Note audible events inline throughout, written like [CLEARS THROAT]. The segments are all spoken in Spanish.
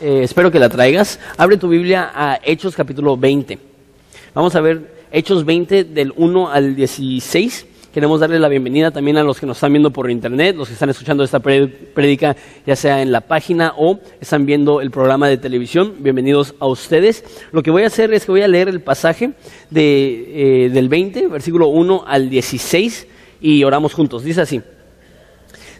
eh, espero que la traigas. Abre tu Biblia a Hechos capítulo 20. Vamos a ver Hechos 20 del 1 al 16. Queremos darle la bienvenida también a los que nos están viendo por internet, los que están escuchando esta prédica ya sea en la página o están viendo el programa de televisión. Bienvenidos a ustedes. Lo que voy a hacer es que voy a leer el pasaje de, eh, del 20, versículo 1 al 16 y oramos juntos. Dice así.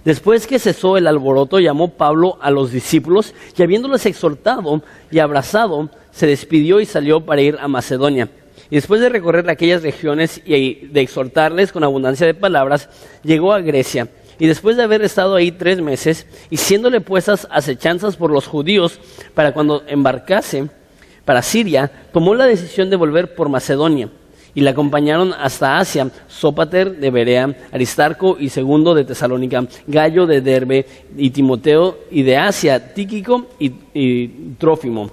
Después que cesó el alboroto, llamó Pablo a los discípulos y habiéndoles exhortado y abrazado, se despidió y salió para ir a Macedonia y después de recorrer aquellas regiones y de exhortarles con abundancia de palabras, llegó a Grecia. Y después de haber estado ahí tres meses, y siéndole puestas acechanzas por los judíos para cuando embarcase para Siria, tomó la decisión de volver por Macedonia. Y le acompañaron hasta Asia, Sópater de Berea, Aristarco y Segundo de Tesalónica, Gallo de Derbe y Timoteo, y de Asia, Tíquico y, Trófimo.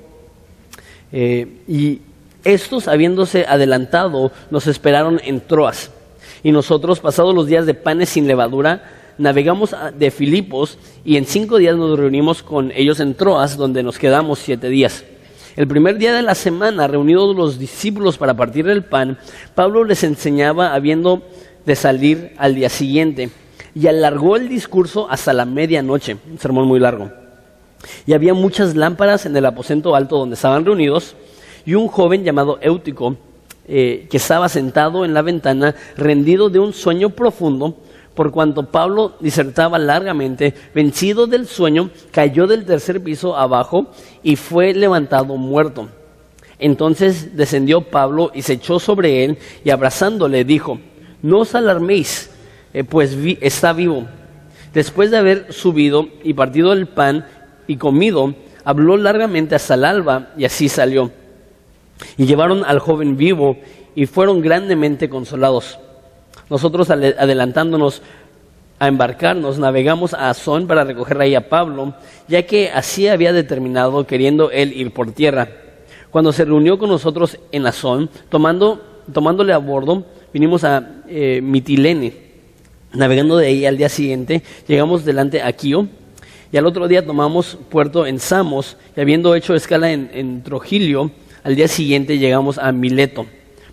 Eh, y estos, habiéndose adelantado, nos esperaron en Troas. Y nosotros, pasados los días de panes sin levadura, navegamos de Filipos y en cinco días nos reunimos con ellos en Troas, donde nos quedamos siete días. El primer día de la semana, reunidos los discípulos para partir el pan, Pablo les enseñaba habiendo de salir al día siguiente y alargó el discurso hasta la medianoche, un sermón muy largo. Y había muchas lámparas en el aposento alto donde estaban reunidos y un joven llamado Éutico, eh, que estaba sentado en la ventana, rendido de un sueño profundo, por cuanto Pablo disertaba largamente, vencido del sueño, cayó del tercer piso abajo y fue levantado muerto. Entonces descendió Pablo y se echó sobre él y abrazándole dijo, no os alarméis, eh, pues está vivo. Después de haber subido y partido el pan y comido, habló largamente hasta el alba y así salió. Y llevaron al joven vivo y fueron grandemente consolados. Nosotros adelantándonos a embarcarnos, navegamos a Azón para recoger ahí a Pablo, ya que así había determinado queriendo él ir por tierra. Cuando se reunió con nosotros en Azón, tomando, tomándole a bordo, vinimos a eh, Mitilene. Navegando de ahí al día siguiente, llegamos delante a Quío, y al otro día tomamos puerto en Samos, y habiendo hecho escala en, en Trogilio, al día siguiente llegamos a Mileto,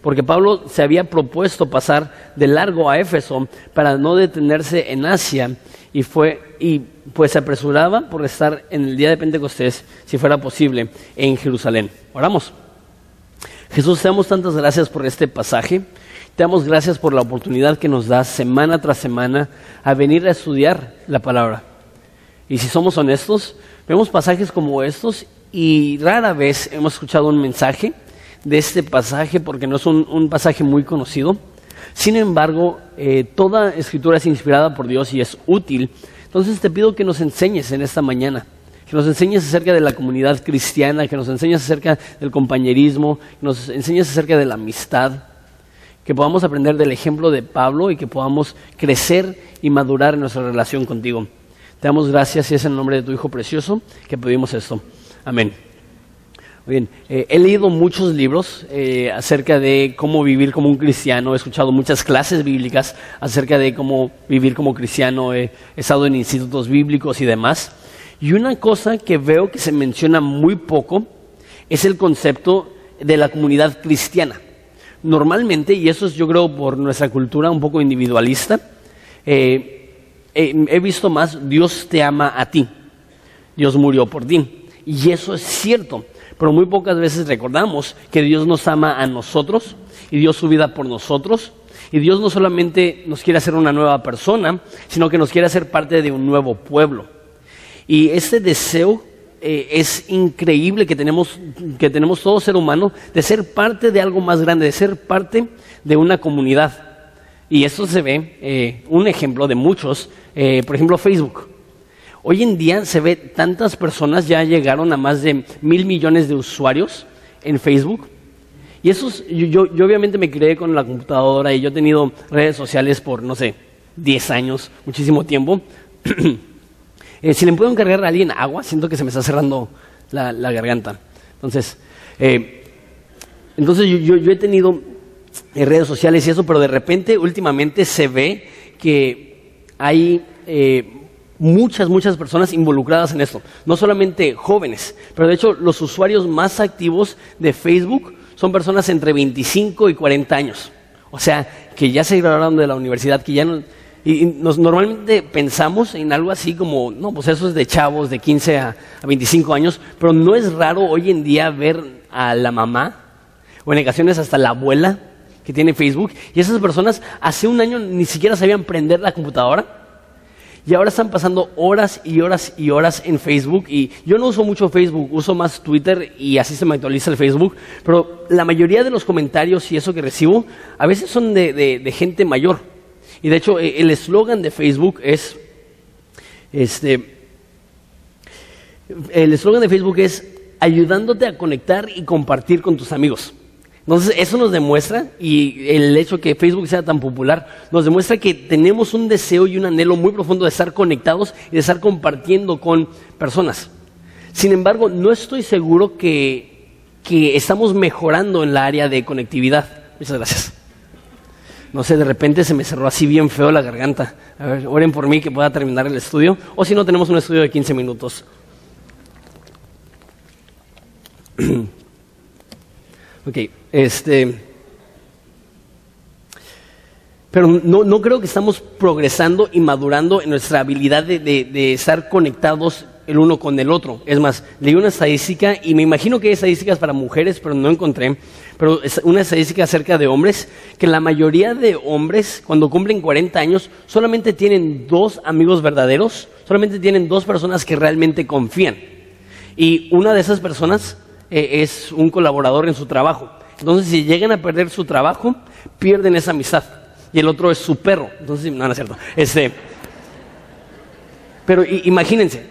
porque Pablo se había propuesto pasar de largo a Éfeso para no detenerse en Asia y fue y pues se apresuraba por estar en el día de Pentecostés, si fuera posible, en Jerusalén. Oramos. Jesús, te damos tantas gracias por este pasaje. Te damos gracias por la oportunidad que nos das semana tras semana a venir a estudiar la palabra. Y si somos honestos, vemos pasajes como estos y rara vez hemos escuchado un mensaje de este pasaje porque no es un, pasaje muy conocido. Sin embargo, eh, toda escritura es inspirada por Dios y es útil. Entonces te pido que nos enseñes en esta mañana, que nos enseñes acerca de la comunidad cristiana, que nos enseñes acerca del compañerismo, que nos enseñes acerca de la amistad, que podamos aprender del ejemplo de Pablo y que podamos crecer y madurar en nuestra relación contigo. Te damos gracias y es en nombre de tu Hijo precioso que pedimos esto. Amén. Bien, eh, he leído muchos libros eh, acerca de cómo vivir como un cristiano, he escuchado muchas clases bíblicas acerca de cómo vivir como cristiano, he estado en institutos bíblicos y demás. Y una cosa que veo que se menciona muy poco es el concepto de la comunidad cristiana. Normalmente, y eso es yo creo por nuestra cultura un poco individualista, eh, he visto más Dios te ama a ti, Dios murió por ti. Y eso es cierto, pero muy pocas veces recordamos que Dios nos ama a nosotros y dio su vida por nosotros. Y Dios no solamente nos quiere hacer una nueva persona, sino que nos quiere hacer parte de un nuevo pueblo. Y ese deseo eh, es increíble que tenemos, que tenemos todo ser humano de ser parte de algo más grande, de ser parte de una comunidad. Y eso se ve, eh, un ejemplo de muchos, eh, por ejemplo Facebook. Hoy en día se ve tantas personas, ya llegaron a más de mil millones de usuarios en Facebook. Y eso, yo, yo, obviamente me creé con la computadora y yo he tenido redes sociales por, no sé, 10 años, muchísimo tiempo. [CLEARS THROAT] Eh, si le puedo encargar a alguien agua, siento que se me está cerrando la, garganta. Entonces, eh, entonces yo, yo, he tenido eh, redes sociales y eso, pero de repente, últimamente se ve que hay muchas, muchas personas involucradas en esto. No solamente jóvenes, pero de hecho los usuarios más activos de Facebook son personas entre 25 y 40 años. O sea, que ya se graduaron de la universidad, que ya no... Y nos, normalmente pensamos en algo así como, no, pues eso es de chavos de 15 a, a 25 años, pero no es raro hoy en día ver a la mamá, o en ocasiones hasta la abuela, que tiene Facebook, y esas personas hace un año ni siquiera sabían prender la computadora, y ahora están pasando horas y horas y horas en Facebook. Y yo no uso mucho Facebook, uso más Twitter y así se me actualiza el Facebook. Pero la mayoría de los comentarios y eso que recibo a veces son de, gente mayor. Y de hecho e, el eslogan de Facebook es, este, el eslogan de Facebook es ayudándote a conectar y compartir con tus amigos. Entonces, eso nos demuestra, y el hecho que Facebook sea tan popular, nos demuestra que tenemos un deseo y un anhelo muy profundo de estar conectados y de estar compartiendo con personas. Sin embargo, no estoy seguro que, que estamos mejorando en la área de conectividad. Muchas gracias. No sé, de repente se me cerró así bien feo la garganta. A ver, oren por mí que pueda terminar el estudio. O si no, tenemos un estudio de 15 minutos. [CLEARS THROAT] ok. Este, pero no, creo que estamos progresando y madurando en nuestra habilidad de, estar conectados el uno con el otro. Es más, leí una estadística y me imagino que hay estadísticas para mujeres, pero no encontré. Pero es una estadística acerca de hombres, que la mayoría de hombres, cuando cumplen 40 años, solamente tienen dos amigos verdaderos, solamente tienen dos personas que realmente confían. Y una de esas personas eh, es un colaborador en su trabajo. Entonces, si llegan a perder su trabajo, pierden esa amistad. Y el otro es su perro. Entonces, no, no es cierto. Este, pero imagínense.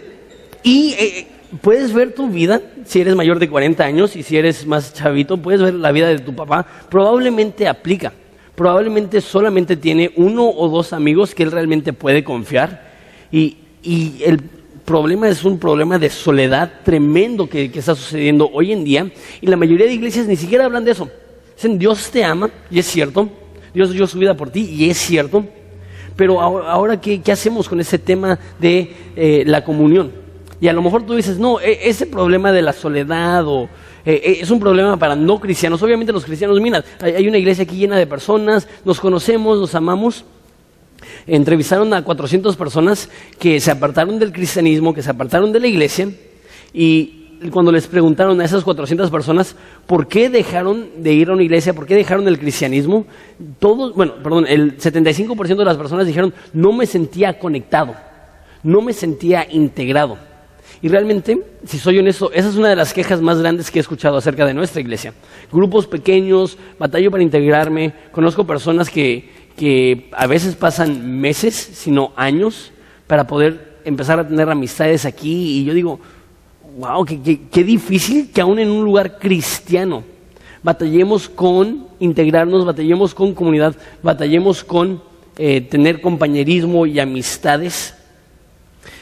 Y eh, puedes ver tu vida, si eres mayor de 40 años y si eres más chavito, puedes ver la vida de tu papá. Probablemente aplica. Probablemente solamente tiene uno o dos amigos que él realmente puede confiar. Y, y el problema es un problema de soledad tremendo que, está sucediendo hoy en día y la mayoría de iglesias ni siquiera hablan de eso. Dicen, Dios te ama, y es cierto, Dios dio su vida por ti, y es cierto, pero ahora, ¿qué, hacemos con ese tema de eh, la comunión? Y a lo mejor tú dices, no, e, ese problema de la soledad o, eh, eh, es un problema para no cristianos. Obviamente los cristianos, mira, hay una iglesia aquí llena de personas, nos conocemos, nos amamos, entrevistaron a 400 personas que se apartaron del cristianismo, que se apartaron de la iglesia, y cuando les preguntaron a esas 400 personas por qué dejaron de ir a una iglesia, por qué dejaron el cristianismo, todos, bueno, perdón, el 75% de las personas dijeron, no me sentía conectado, no me sentía integrado. Y realmente, si soy honesto, esa es una de las quejas más grandes que he escuchado acerca de nuestra iglesia. Grupos pequeños, batallo para integrarme, conozco personas que, que a veces pasan meses, sino años, para poder empezar a tener amistades aquí. Y yo digo, wow, qué, difícil que aún en un lugar cristiano batallemos con integrarnos, batallemos con comunidad, batallemos con eh, tener compañerismo y amistades.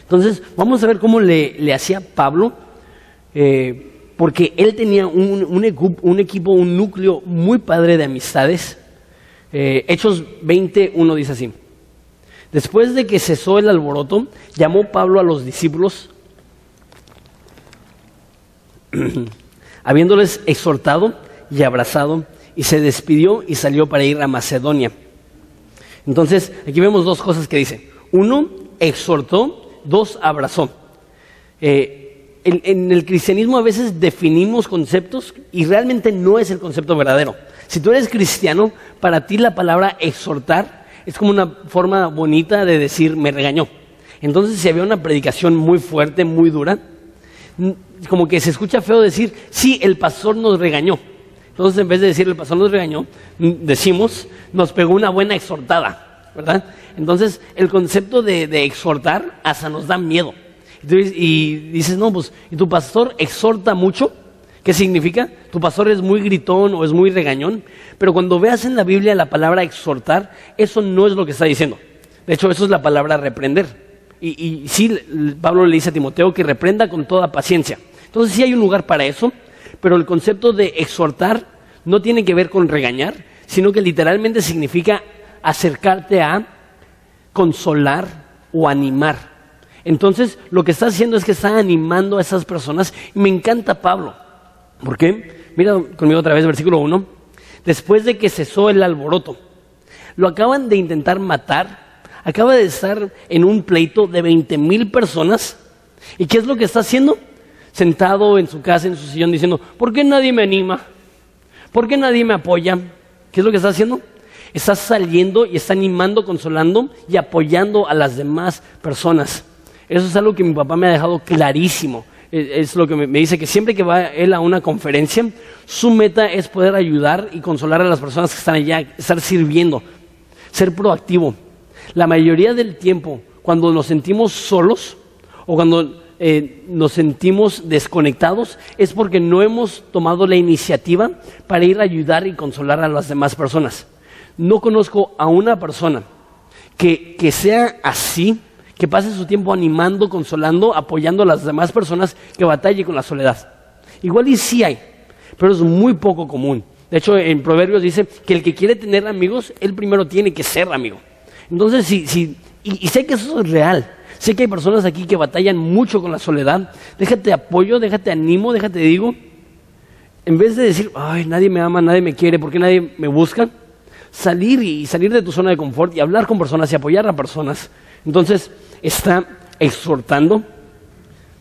Entonces, vamos a ver cómo le, hacía Pablo, eh, porque él tenía un, un, equipo, un núcleo muy padre de amistades eh, Hechos 20, dice así. Después de que cesó el alboroto, llamó Pablo a los discípulos, [CLEARS THROAT] habiéndoles exhortado y abrazado, y se despidió y salió para ir a Macedonia. Entonces, aquí vemos dos cosas que dice. Uno, exhortó, dos, abrazó. Eh, en el cristianismo a veces definimos conceptos y realmente no es el concepto verdadero. Si tú eres cristiano, para ti la palabra exhortar es como una forma bonita de decir me regañó. Entonces, si había una predicación muy fuerte, muy dura, como que se escucha feo decir, sí, el pastor nos regañó. Entonces, en vez de decir el pastor nos regañó, decimos, nos pegó una buena exhortada, ¿verdad? Entonces, el concepto de, exhortar hasta nos da miedo. y dices, no, pues, ¿y tu pastor exhorta mucho? ¿Qué significa? Tu pastor es muy gritón o es muy regañón, pero cuando veas en la Biblia la palabra exhortar, eso no es lo que está diciendo. De hecho, eso es la palabra reprender. Y, sí, Pablo le dice a Timoteo que reprenda con toda paciencia. Entonces sí hay un lugar para eso, pero el concepto de exhortar no tiene que ver con regañar, sino que literalmente significa acercarte a consolar o animar. Entonces, lo que está haciendo es que está animando a esas personas. Me encanta Pablo. ¿Por qué? Mira conmigo otra vez, versículo 1. Después de que cesó el alboroto, lo acaban de intentar matar. Acaba de estar en un pleito de 20 mil personas. ¿Y qué es lo que está haciendo? Sentado en su casa, en su sillón, diciendo, ¿por qué nadie me anima? ¿Por qué nadie me apoya? ¿Qué es lo que está haciendo? Está saliendo y está animando, consolando y apoyando a las demás personas. Eso es algo que mi papá me ha dejado clarísimo. Es lo que me dice que siempre que va él a una conferencia, su meta es poder ayudar y consolar a las personas que están allá, estar sirviendo, ser proactivo. La mayoría del tiempo, cuando nos sentimos solos o cuando eh, nos sentimos desconectados es porque no hemos tomado la iniciativa para ir a ayudar y consolar a las demás personas. No conozco a una persona que, que sea así, que pase su tiempo animando, consolando, apoyando a las demás personas que batalle con la soledad. Igual y sí hay, pero es muy poco común. De hecho, en Proverbios dice que el que quiere tener amigos, él primero tiene que ser amigo. Entonces, si, si, y sé que eso es real, Sé que hay personas aquí que batallan mucho con la soledad. Déjate apoyo, déjate animo, déjate digo. En vez de decir, ay, nadie me ama, nadie me quiere, ¿por qué nadie me busca? Salir y salir de tu zona de confort y hablar con personas y apoyar a personas. Entonces, está exhortando.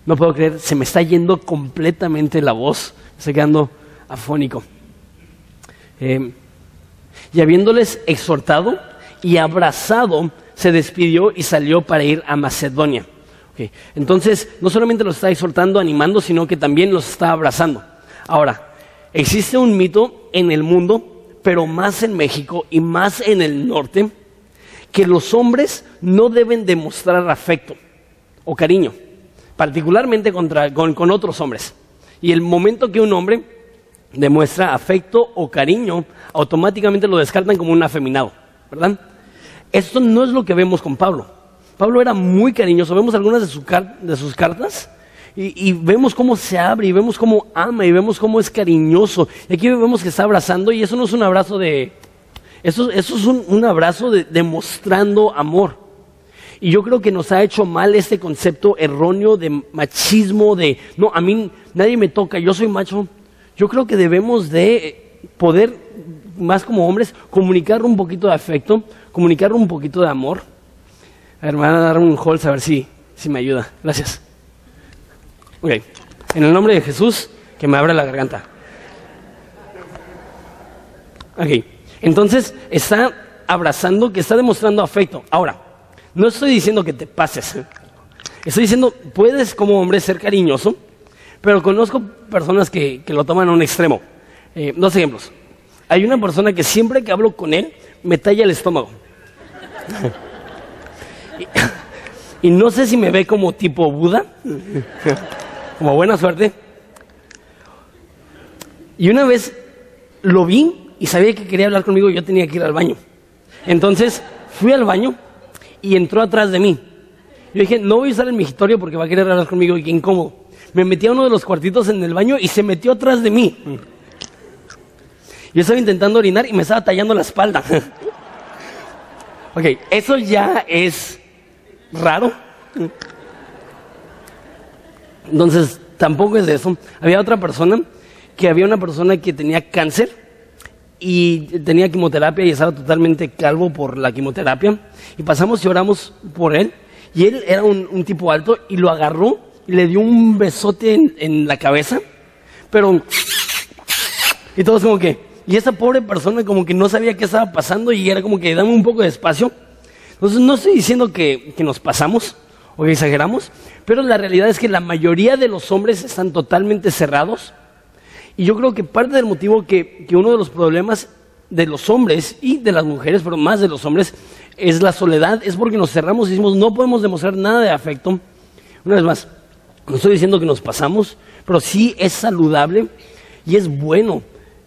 No puedo creer, se me está yendo completamente la voz. Estoy quedando afónico. Eh, y habiéndoles exhortado y abrazado se despidió y salió para ir a Macedonia. Entonces, no solamente los está exhortando, animando, sino que también los está abrazando. Ahora, existe un mito en el mundo, pero más en México y más en el norte, que los hombres no deben demostrar afecto o cariño, particularmente contra, con, otros hombres. Y el momento que un hombre demuestra afecto o cariño, automáticamente lo descartan como un afeminado, ¿verdad? Esto no es lo que vemos con Pablo. Pablo era muy cariñoso. Vemos algunas de, sus cartas y, vemos cómo se abre y vemos cómo ama y vemos cómo es cariñoso. Y aquí vemos que está abrazando y eso no es un abrazo de... Eso, es un, abrazo de, demostrando amor. Y yo creo que nos ha hecho mal este concepto erróneo de machismo, de, no, a mí nadie me toca, yo soy macho. Yo creo que debemos de poder, más como hombres, comunicar un poquito de afecto, comunicar un poquito de amor. A ver, me van a dar un holz a ver si, si me ayuda. Gracias. Ok. En el nombre de Jesús, que me abra la garganta. Ok. Entonces, está abrazando, que está demostrando afecto. Ahora, no estoy diciendo que te pases. Estoy diciendo, puedes como hombre ser cariñoso, pero conozco personas que, lo toman a un extremo. Eh, dos ejemplos. Hay una persona que siempre que hablo con él, me talla el estómago. [LAUGHS] y, no sé si me ve como tipo Buda, como buena suerte. Y una vez lo vi y sabía que quería hablar conmigo y yo tenía que ir al baño. Entonces fui al baño y entró atrás de mí. Yo dije, no voy a usar el migitorio porque va a querer hablar conmigo y qué incómodo. Me metí a uno de los cuartitos en el baño y se metió atrás de mí. Yo estaba intentando orinar y me estaba tallando la espalda. [LAUGHS] ok, eso ya es raro. Entonces, tampoco es eso. Había otra persona que había una persona que tenía cáncer y tenía quimioterapia y estaba totalmente calvo por la quimioterapia. Y pasamos y oramos por él. Y él era un, tipo alto y lo agarró y le dio un besote en, en la cabeza. Pero... Y todos como que... Y esa pobre persona como que no sabía qué estaba pasando y era como que dame un poco de espacio. Entonces no estoy diciendo que, nos pasamos o que exageramos, pero la realidad es que la mayoría de los hombres están totalmente cerrados. Y yo creo que parte del motivo que, que uno de los problemas de los hombres y de las mujeres, pero más de los hombres, es la soledad, es porque nos cerramos y decimos no podemos demostrar nada de afecto. Una vez más, no estoy diciendo que nos pasamos, pero sí es saludable y es bueno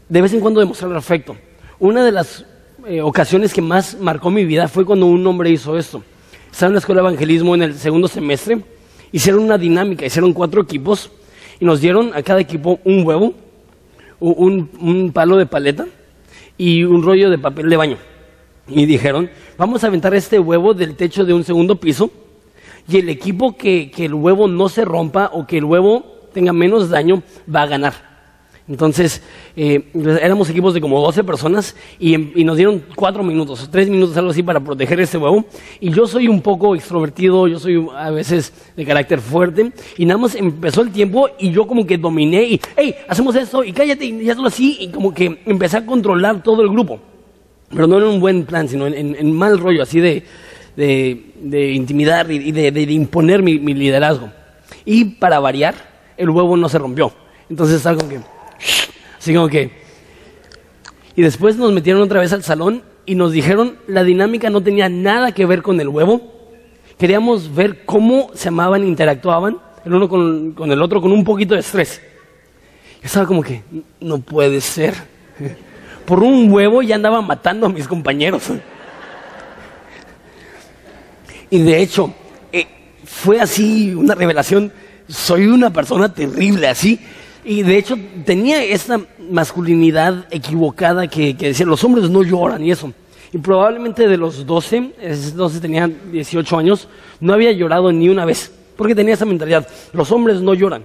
de vez en cuando demostrar afecto. Una de las eh, ocasiones que más marcó mi vida fue cuando un hombre hizo esto. Estaba en la escuela de evangelismo en el segundo semestre, hicieron una dinámica, hicieron cuatro equipos y nos dieron a cada equipo un huevo, un, un palo de paleta y un rollo de papel de baño. Y dijeron, vamos a aventar este huevo del techo de un segundo piso y el equipo que, que el huevo no se rompa o que el huevo tenga menos daño va a ganar. Entonces, eh, éramos equipos de como 12 personas y, y, nos dieron 4 minutos, 3 minutos, algo así, para proteger ese huevo. Y yo soy un poco extrovertido, yo soy a veces de carácter fuerte. Y nada más empezó el tiempo y yo como que dominé y, hey, hacemos esto y cállate y hazlo así. Y como que empecé a controlar todo el grupo. Pero no en un buen plan, sino en, en, en mal rollo, así de, de, de intimidar y de, de imponer mi, mi liderazgo. Y para variar, el huevo no se rompió. Entonces algo que Así como que... Y después nos metieron otra vez al salón y nos dijeron la dinámica no tenía nada que ver con el huevo. Queríamos ver cómo se amaban, interactuaban el uno con, con el otro con un poquito de estrés. Yo estaba como que, no puede ser. [LAUGHS] Por un huevo ya andaba matando a mis compañeros. [LAUGHS] Y de hecho, eh, fue así una revelación. Soy una persona terrible, así. Y de hecho tenía esta masculinidad equivocada que, que decía, los hombres no lloran y eso. Y probablemente de los 12, entonces tenía 18 años, no había llorado ni una vez, porque tenía esa mentalidad, los hombres no lloran.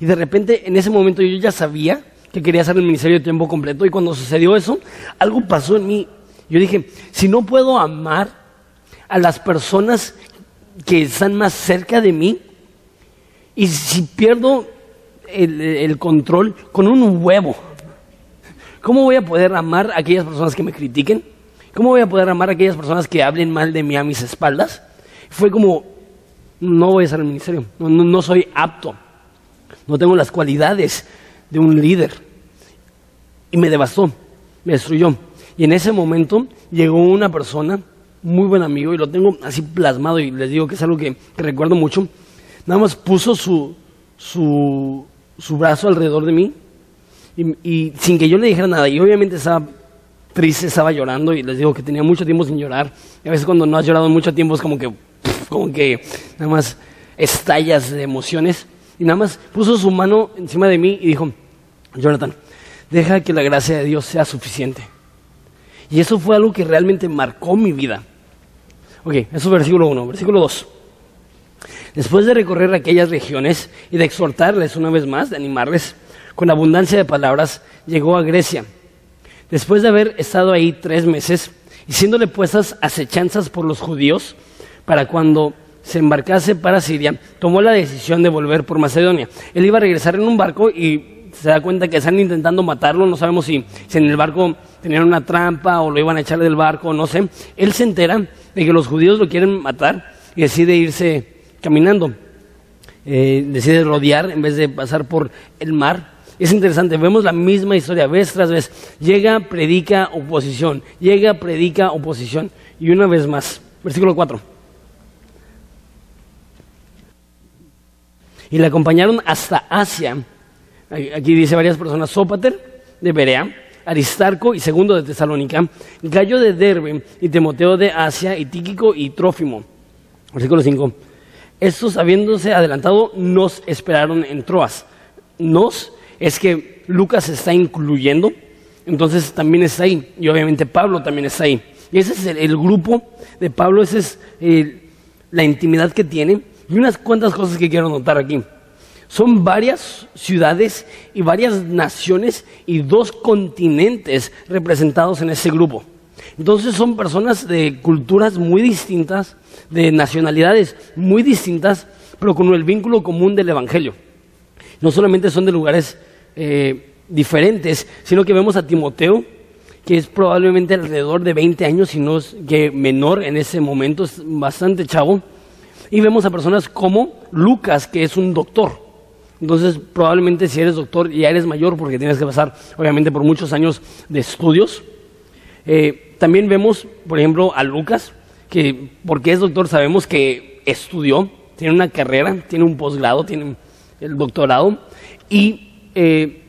Y de repente en ese momento yo ya sabía que quería hacer el ministerio de tiempo completo y cuando sucedió eso, algo pasó en mí. Yo dije, si no puedo amar a las personas que están más cerca de mí, y si pierdo el, control con un huevo. ¿Cómo voy a poder amar a aquellas personas que me critiquen? ¿Cómo voy a poder amar a aquellas personas que hablen mal de mí a mis espaldas? Fue como, no voy a ser el ministerio, no, soy apto, no tengo las cualidades de un líder. Y me devastó, me destruyó. Y en ese momento llegó una persona, muy buen amigo, y lo tengo así plasmado y les digo que es algo que, que recuerdo mucho, nada más puso su, su, su brazo alrededor de mí y, sin que yo le dijera nada. Y obviamente estaba triste, estaba llorando y les digo que tenía mucho tiempo sin llorar. Y a veces cuando no has llorado mucho tiempo es como que, como que nada más estallas de emociones. Y nada más puso su mano encima de mí y dijo, Jonathan, deja que la gracia de Dios sea suficiente. Y eso fue algo que realmente marcó mi vida. Ok, eso es versículo 1. Versículo 2. Después de recorrer aquellas regiones y de exhortarles una vez más, de animarles, con abundancia de palabras, llegó a Grecia. Después de haber estado ahí tres meses y siéndole puestas acechanzas por los judíos, para cuando se embarcase para Siria, tomó la decisión de volver por Macedonia. Él iba a regresar en un barco y se da cuenta que están intentando matarlo, no sabemos si, si en el barco tenían una trampa o lo iban a echar del barco, no sé. Él se entera de que los judíos lo quieren matar y decide irse caminando. Eh, decide rodear en vez de pasar por el mar. Es interesante, vemos la misma historia vez tras vez. Llega, predica, oposición. Llega, predica, oposición. Y una vez más, versículo 4. Y le acompañaron hasta Asia. Aquí dice varias personas, Sópater de Berea, Aristarco y segundo de Tesalónica, Gallo de Derbe y Timoteo de Asia y Tíquico y Trófimo. Versículo 5. Estos, habiéndose adelantado, nos esperaron en Troas. Nos es que Lucas está incluyendo, entonces también está ahí. Y obviamente Pablo también está ahí. Y ese es el, grupo de Pablo, esa es eh, la intimidad que tiene. Y unas cuantas cosas que quiero notar aquí. Son varias ciudades y varias naciones y dos continentes representados en ese grupo. Entonces son personas de culturas muy distintas, de nacionalidades muy distintas, pero con el vínculo común del Evangelio. No solamente son de lugares eh, diferentes, sino que vemos a Timoteo, que es probablemente alrededor de 20 años, si no es que menor en ese momento, es bastante chavo. Y vemos a personas como Lucas, que es un doctor. Entonces, probablemente si eres doctor ya eres mayor porque tienes que pasar, obviamente, por muchos años de estudios. Eh, también vemos, por ejemplo, a Lucas, que porque es doctor sabemos que estudió, tiene una carrera, tiene un posgrado, tiene el doctorado, y, eh,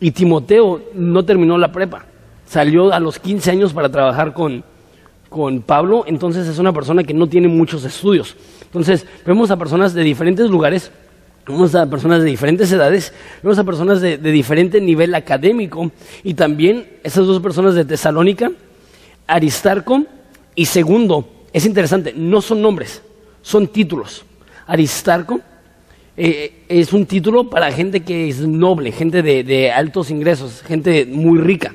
y Timoteo no terminó la prepa, salió a los 15 años para trabajar con, con Pablo, entonces es una persona que no tiene muchos estudios. Entonces vemos a personas de diferentes lugares, vemos a personas de diferentes edades, vemos a personas de, de diferente nivel académico, y también esas dos personas de Tesalónica, Aristarco y segundo, es interesante, no son nombres, son títulos. Aristarco eh, es un título para gente que es noble, gente de, altos ingresos, gente muy rica.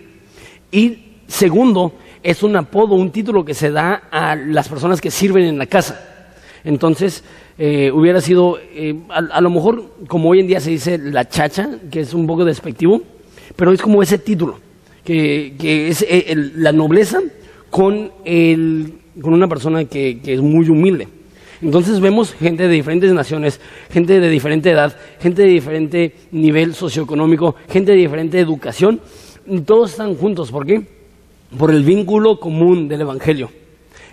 Y segundo, es un apodo, un título que se da a las personas que sirven en la casa. Entonces, eh, hubiera sido, eh, a, lo mejor, como hoy en día se dice la chacha, que es un poco despectivo, pero es como ese título, que, es la nobleza con, con una persona que es muy humilde. Entonces vemos gente de diferentes naciones, gente de diferente edad, gente de diferente nivel socioeconómico, gente de diferente educación, y todos están juntos. ¿Por qué? Por el vínculo común del Evangelio.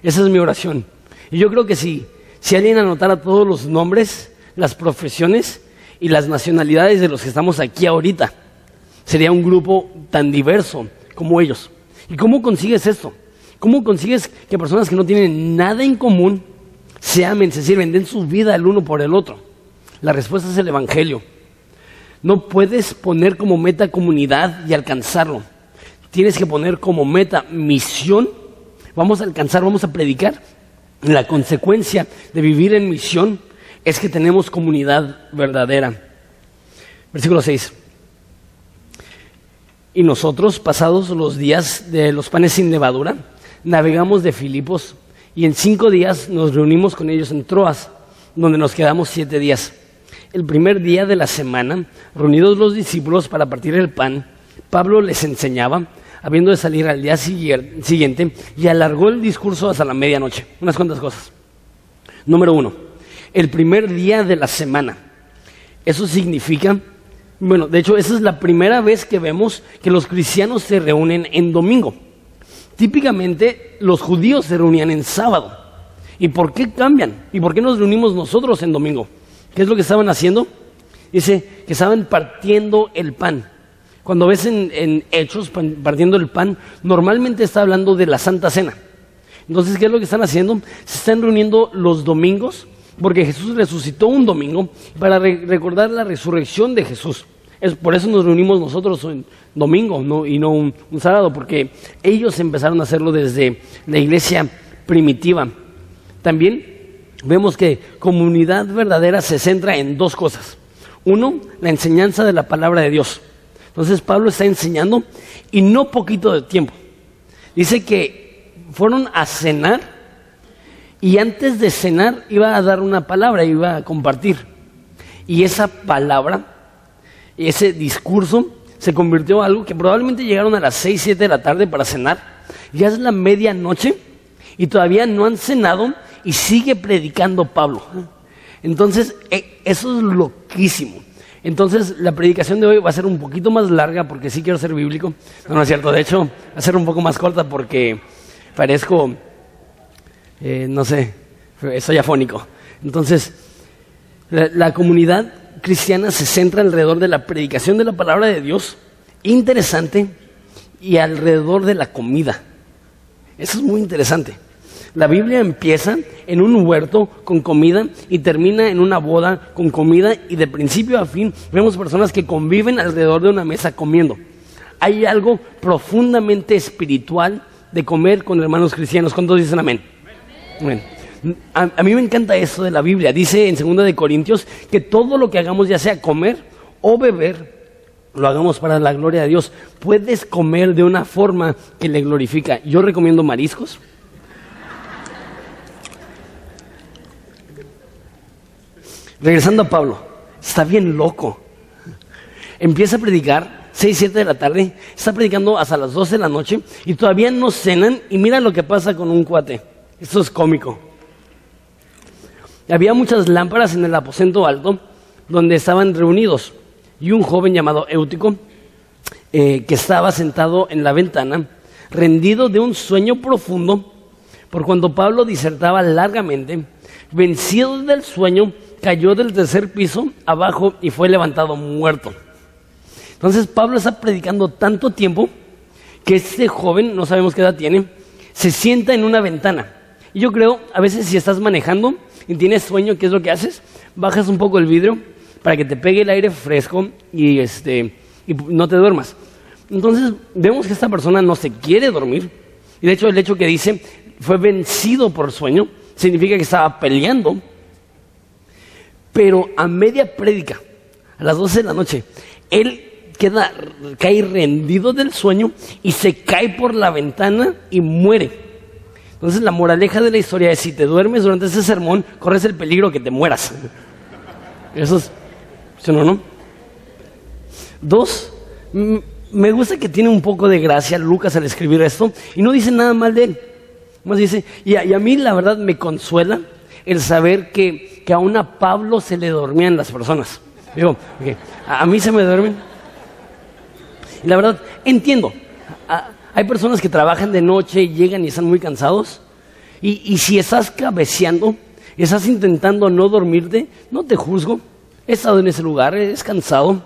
Esa es mi oración. Y yo creo que si, si alguien anotara todos los nombres, las profesiones y las nacionalidades de los que estamos aquí ahorita, sería un grupo tan diverso como ellos. ¿Y cómo consigues esto? ¿Cómo consigues que personas que no tienen nada en común se amen, se sirven, den su vida el uno por el otro. La respuesta es el Evangelio. No puedes poner como meta comunidad y alcanzarlo. Tienes que poner como meta misión. Vamos a alcanzar, vamos a predicar. La consecuencia de vivir en misión es que tenemos comunidad verdadera. Versículo 6. Y nosotros, pasados los días de los panes sin levadura, navegamos de Filipos y en cinco días nos reunimos con ellos en Troas, donde nos quedamos siete días. El primer día de la semana, reunidos los discípulos para partir el pan, Pablo les enseñaba, habiendo de salir al día siguiente, y alargó el discurso hasta la medianoche. Unas cuantas cosas. Número uno, el primer día de la semana. Eso significa, bueno, de hecho, esa es la primera vez que vemos que los cristianos se reúnen en domingo. Típicamente los judíos se reunían en sábado. ¿Y por qué cambian? ¿Y por qué nos reunimos nosotros en domingo? ¿Qué es lo que estaban haciendo? Dice que estaban partiendo el pan. Cuando ves en, Hechos partiendo el pan, normalmente está hablando de la Santa Cena. Entonces, ¿qué es lo que están haciendo? Se están reuniendo los domingos, porque Jesús resucitó un domingo para recordar la resurrección de Jesús. Es, por eso nos reunimos nosotros en domingo y no un, sábado, porque ellos empezaron a hacerlo desde la iglesia primitiva. También vemos que comunidad verdadera se centra en dos cosas. Uno, la enseñanza de la palabra de Dios. Entonces Pablo está enseñando y no poquito de tiempo. Dice que fueron a cenar y antes de cenar iba a dar una palabra, iba a compartir. Y esa palabra ese discurso se convirtió en algo que probablemente llegaron a las 6, 7 de la tarde para cenar. Ya es la medianoche y todavía no han cenado y sigue predicando Pablo. Entonces, e, eso es loquísimo. Entonces, la predicación de hoy va a ser un poquito más larga porque sí quiero ser bíblico. No, no es cierto. De hecho, va a ser un poco más corta porque parezco, eh, no sé, soy afónico. Entonces, la comunidad cristiana se centra alrededor de la predicación de la palabra de Dios, interesante, y alrededor de la comida. Eso es muy interesante. La Biblia empieza en un huerto con comida y termina en una boda con comida y de principio a fin vemos personas que conviven alrededor de una mesa comiendo. Hay algo profundamente espiritual de comer con hermanos cristianos. ¿Cuántos dicen amén? amén. A, mí me encanta eso de la Biblia. Dice en 2 de Corintios que todo lo que hagamos, ya sea comer o beber, lo hagamos para la gloria de Dios. Puedes comer de una forma que le glorifica. Yo recomiendo mariscos. Regresando a Pablo, está bien loco. Empieza a predicar 6, 7 de la tarde, está predicando hasta las 12 de la noche y todavía no cenan y mira lo que pasa con un cuate. Esto es cómico. Había muchas lámparas en el aposento alto donde estaban reunidos y un joven llamado Éutico, eh, que estaba sentado en la ventana, rendido de un sueño profundo, por cuando Pablo disertaba largamente, vencido del sueño, cayó del tercer piso abajo y fue levantado muerto. Entonces Pablo está predicando tanto tiempo que este joven, no sabemos qué edad tiene, se sienta en una ventana. Y yo creo, a veces si estás manejando, y tienes sueño, ¿qué es lo que haces? Bajas un poco el vidrio para que te pegue el aire fresco y, este, y no te duermas. Entonces vemos que esta persona no se quiere dormir. Y de hecho el hecho que dice fue vencido por sueño significa que estaba peleando. Pero a media prédica, a las 12 de la noche, él queda, cae rendido del sueño y se cae por la ventana y muere. Entonces la moraleja de la historia es si te duermes durante ese sermón, corres el peligro que te mueras. [LAUGHS] Eso es, ¿sí no, no? Dos, me gusta que tiene un poco de gracia Lucas al escribir esto y no dice nada mal de él. Más dice, y a, mí la verdad me consuela el saber que, que aún a Pablo se le dormían las personas. Digo, a, mí se me duermen. Y la verdad, entiendo. hay personas que trabajan de noche, llegan y están muy cansados. Y, y si estás cabeceando, estás intentando no dormirte, no te juzgo. He estado en ese lugar, es cansado.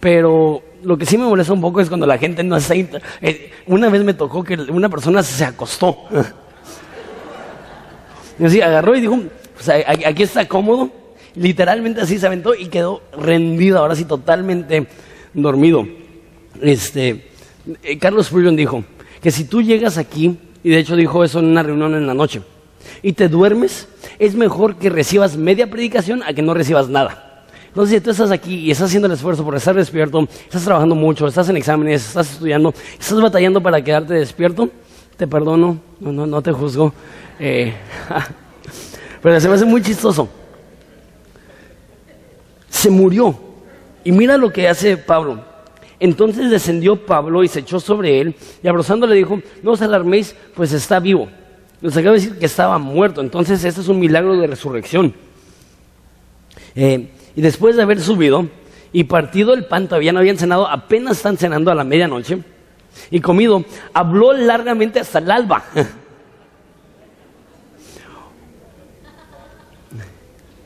Pero lo que sí me molesta un poco es cuando la gente no está... Eh, una vez me tocó que una persona se acostó. Y así agarró y dijo, pues, aquí está cómodo. Literalmente así se aventó y quedó rendido, ahora sí totalmente dormido. Este, eh, Carlos Spurgeon dijo que si tú llegas aquí, y de hecho dijo eso en una reunión en la noche, y te duermes, es mejor que recibas media predicación a que no recibas nada. Entonces, si tú estás aquí y estás haciendo el esfuerzo por estar despierto, estás trabajando mucho, estás en exámenes, estás estudiando, estás batallando para quedarte despierto, te perdono, no, no, te juzgo. Eh, [LAUGHS] pero se me hace muy chistoso. Se murió. Y mira lo que hace Pablo. Entonces descendió Pablo y se echó sobre él y abrazándole dijo, no os alarméis, pues está vivo. Nos acaba de decir que estaba muerto. Entonces este es un milagro de resurrección. Eh, y después de haber subido y partido el pan, todavía no habían cenado, apenas están cenando a la medianoche y comido, habló largamente hasta el alba. [LAUGHS]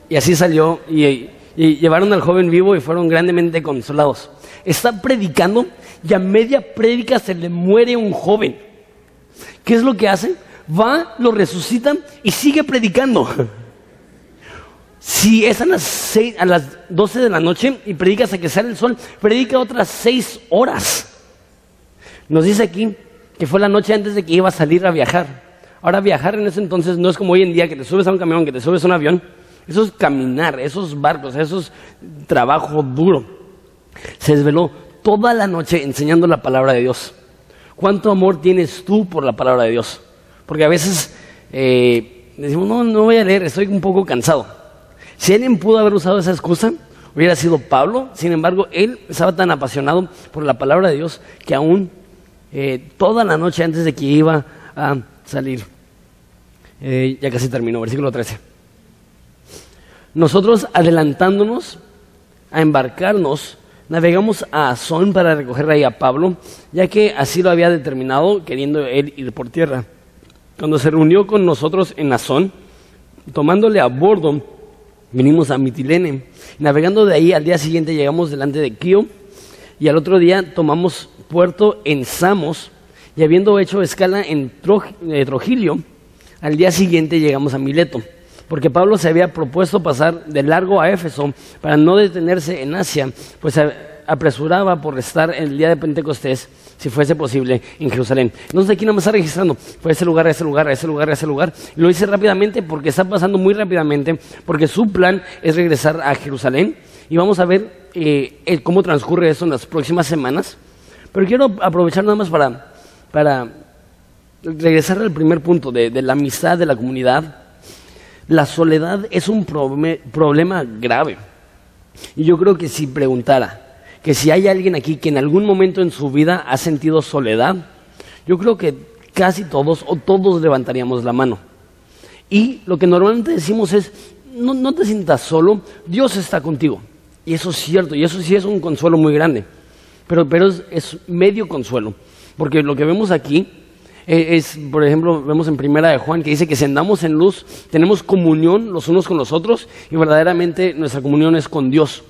y así salió y, llevaron al joven vivo y fueron grandemente consolados. Está predicando y a media prédica se le muere un joven. ¿Qué es lo que hace? Va, lo resucitan y sigue predicando. [LAUGHS] Si es a las, a las 12 de la noche y predica hasta que sale el sol, predica otras seis horas. Nos dice aquí que fue la noche antes de que iba a salir a viajar. Ahora viajar en ese entonces no es como hoy en día que te subes a un camión, que te subes a un avión. Eso es caminar, esos barcos, eso es trabajo duro. Se desveló toda la noche enseñando la palabra de Dios. ¿Cuánto amor tienes tú por la palabra de Dios? Porque a veces eh, decimos, no, no voy a leer, estoy un poco cansado. Si alguien pudo haber usado esa excusa, hubiera sido Pablo. Sin embargo, él estaba tan apasionado por la palabra de Dios que aún eh, toda la noche antes de que iba a salir. Eh, ya casi terminó, versículo 13. Nosotros adelantándonos a embarcarnos, navegamos a Azón para recoger ahí a Pablo, ya que así lo había determinado, queriendo él ir por tierra. Cuando se reunió con nosotros en Azón, tomándole a bordo, vinimos a Mitilene. Navegando de ahí, al día siguiente llegamos delante de Kio, y al otro día tomamos puerto en Samos y habiendo hecho escala en eh, Trogilio, al día siguiente llegamos a Mileto, porque Pablo se había propuesto pasar de largo a Éfeso para no detenerse en Asia, pues apresuraba por estar el día de Pentecostés, si fuese posible, en Jerusalén. Entonces aquí no me está registrando, fue ese lugar, a ese lugar, a ese lugar, a ese lugar. Lo hice rápidamente porque está pasando muy rápidamente, porque su plan es regresar a Jerusalén. Y vamos a ver eh, cómo transcurre eso en las próximas semanas. Pero quiero aprovechar nada más para, para regresar al primer punto de, la amistad de la comunidad. La soledad es un problema grave. Y yo creo que si preguntara que si hay alguien aquí que en algún momento en su vida ha sentido soledad, yo creo que casi todos o todos levantaríamos la mano. Y lo que normalmente decimos es, no, no te sientas solo, Dios está contigo. Y eso es cierto, y eso sí es un consuelo muy grande pero, pero es, medio consuelo, porque lo que vemos aquí es, por ejemplo, vemos en Primera de Juan que dice que si andamos en luz, tenemos comunión los unos con los otros y verdaderamente nuestra comunión es con Dios.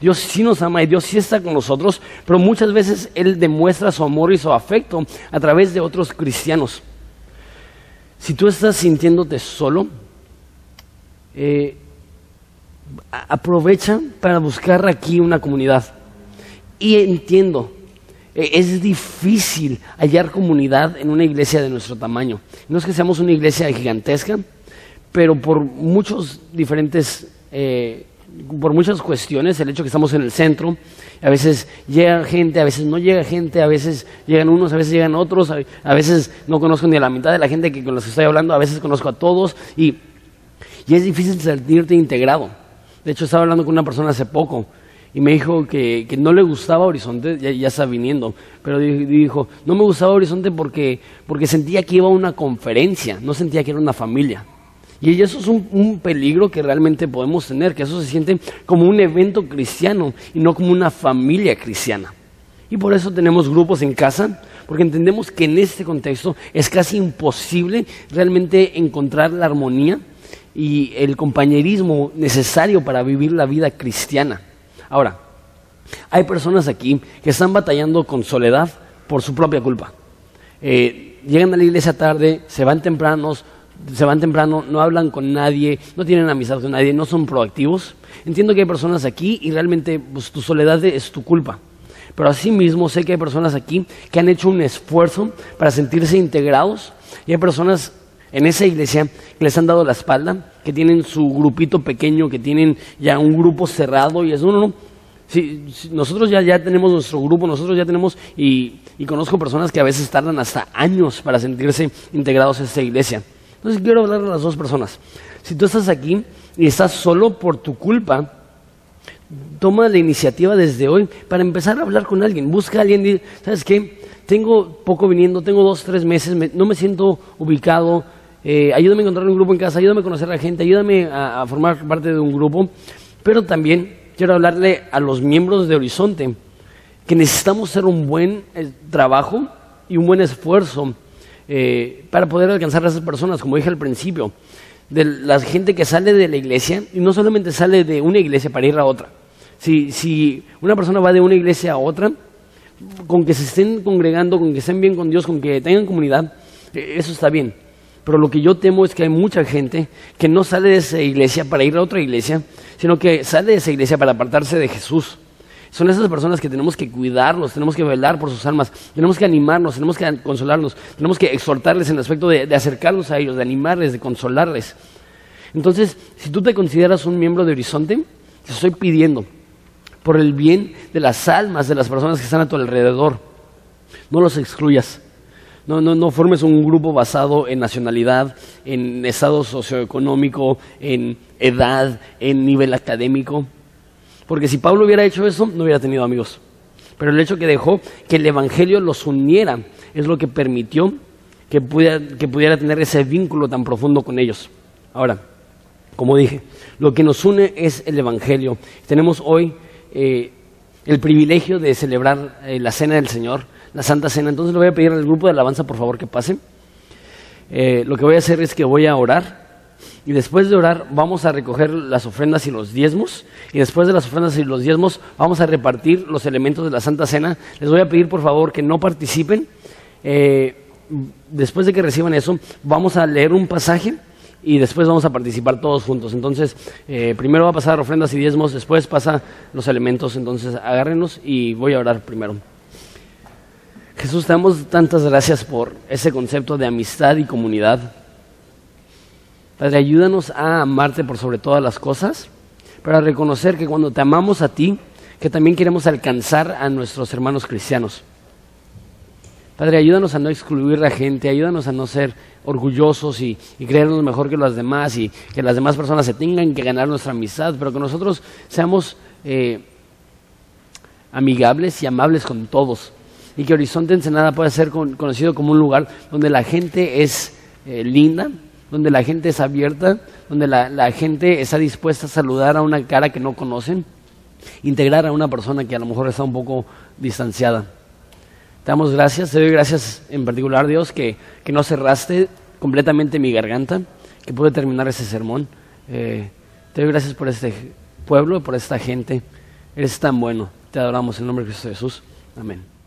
Dios sí nos ama y Dios sí está con nosotros, pero muchas veces Él demuestra su amor y su afecto a través de otros cristianos. Si tú estás sintiéndote solo, eh, aprovecha para buscar aquí una comunidad. Y entiendo, eh, es difícil hallar comunidad en una iglesia de nuestro tamaño. No es que seamos una iglesia gigantesca, pero por muchos diferentes, eh, por muchas cuestiones, el hecho que estamos en el centro, a veces llega gente, a veces no llega gente, a veces llegan unos, a veces llegan otros, a, veces no conozco ni a la mitad de la gente que con la que estoy hablando, a veces conozco a todos y, y es difícil sentirte integrado. De hecho, estaba hablando con una persona hace poco y me dijo que, que no le gustaba Horizonte, ya, ya, está viniendo, pero dijo, no me gustaba Horizonte porque, porque sentía que iba a una conferencia, no sentía que era una familia. Y eso es un, peligro que realmente podemos tener, que eso se siente como un evento cristiano y no como una familia cristiana. Y por eso tenemos grupos en casa, porque entendemos que en este contexto es casi imposible realmente encontrar la armonía y el compañerismo necesario para vivir la vida cristiana. Ahora, hay personas aquí que están batallando con soledad por su propia culpa. Eh, llegan a la iglesia tarde, se van tempranos, se van temprano, no hablan con nadie, no tienen amistad con nadie, no son proactivos. Entiendo que hay personas aquí y realmente pues, tu soledad es tu culpa. Pero asimismo sé que hay personas aquí que han hecho un esfuerzo para sentirse integrados y hay personas en esa iglesia que les han dado la espalda, que tienen su grupito pequeño, que tienen ya un grupo cerrado y es, no, no. Si, nosotros ya, ya tenemos nuestro grupo, nosotros ya tenemos, y, conozco personas que a veces tardan hasta años para sentirse integrados en esta iglesia. Entonces quiero hablar a las dos personas. Si tú estás aquí y estás solo por tu culpa, toma la iniciativa desde hoy para empezar a hablar con alguien. Busca a alguien ¿sabes qué? Tengo poco viniendo, tengo dos, tres meses, no me siento ubicado. Eh, ayúdame a encontrar un grupo en casa, ayúdame a conocer a la gente, ayúdame a, formar parte de un grupo. Pero también quiero hablarle a los miembros de Horizonte que necesitamos hacer un buen eh, trabajo y un buen esfuerzo eh, para poder alcanzar a esas personas, como dije al principio, de la gente que sale de la iglesia y no solamente sale de una iglesia para ir a otra. Si, una persona va de una iglesia a otra, con que se estén congregando, con que estén bien con Dios, con que tengan comunidad, eso está bien. Pero lo que yo temo es que hay mucha gente que no sale de esa iglesia para ir a otra iglesia, sino que sale de esa iglesia para apartarse de Jesús. Son esas personas que tenemos que cuidarlos, tenemos que velar por sus almas, tenemos que animarnos, tenemos que consolarnos, tenemos que exhortarles en el aspecto de, acercarnos a ellos, de animarles, de consolarles. Entonces, si tú te consideras un miembro de Horizonte, te estoy pidiendo por el bien de las almas de las personas que están a tu alrededor, no los excluyas. No, no, no formes un grupo basado en nacionalidad, en estado socioeconómico, en edad, en nivel académico. Porque si Pablo hubiera hecho eso, no hubiera tenido amigos. Pero el hecho que dejó que el Evangelio los uniera es lo que permitió que pudiera, que pudiera tener ese vínculo tan profundo con ellos. Ahora, como dije, lo que nos une es el Evangelio. Tenemos hoy eh, el privilegio de celebrar eh, la Cena del Señor, la Santa Cena. Entonces le voy a pedir al grupo de alabanza, por favor, que pase. Eh, lo que voy a hacer es que voy a orar y después de orar vamos a recoger las ofrendas y los diezmos. Y después de las ofrendas y los diezmos vamos a repartir los elementos de la Santa Cena. Les voy a pedir por favor que no participen. Eh, después de que reciban eso, vamos a leer un pasaje y después vamos a participar todos juntos. Entonces, eh, primero va a pasar ofrendas y diezmos, después pasa los elementos. Entonces, agárrenos y voy a orar primero. Jesús, te damos tantas gracias por ese concepto de amistad y comunidad. Padre, ayúdanos a amarte por sobre todas las cosas, para reconocer que cuando te amamos a ti, que también queremos alcanzar a nuestros hermanos cristianos. Padre, ayúdanos a no excluir a gente, ayúdanos a no ser orgullosos y, creernos mejor que los demás y que las demás personas se tengan que ganar nuestra amistad, pero que nosotros seamos eh, amigables y amables con todos. Y que Horizonte Ensenada pueda ser conocido como un lugar donde la gente es eh, linda, donde la gente es abierta, donde la, gente está dispuesta a saludar a una cara que no conocen, integrar a una persona que a lo mejor está un poco distanciada. Te damos gracias, te doy gracias en particular, Dios, que, que no cerraste completamente mi garganta, que pude terminar ese sermón. Eh, te doy gracias por este pueblo, por esta gente. Eres tan bueno. Te adoramos en el nombre de Cristo Jesús. Amén.